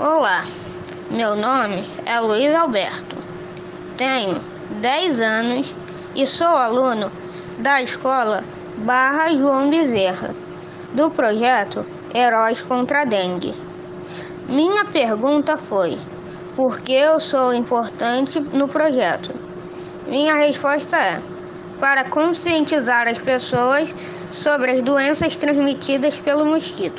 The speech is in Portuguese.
Olá, meu nome é Luiz Alberto, tenho 10 anos e sou aluno da escola Barra João Bezerra, do projeto Heróis contra a Dengue. Minha pergunta foi: por que eu sou importante no projeto? Minha resposta é: para conscientizar as pessoas sobre as doenças transmitidas pelo mosquito.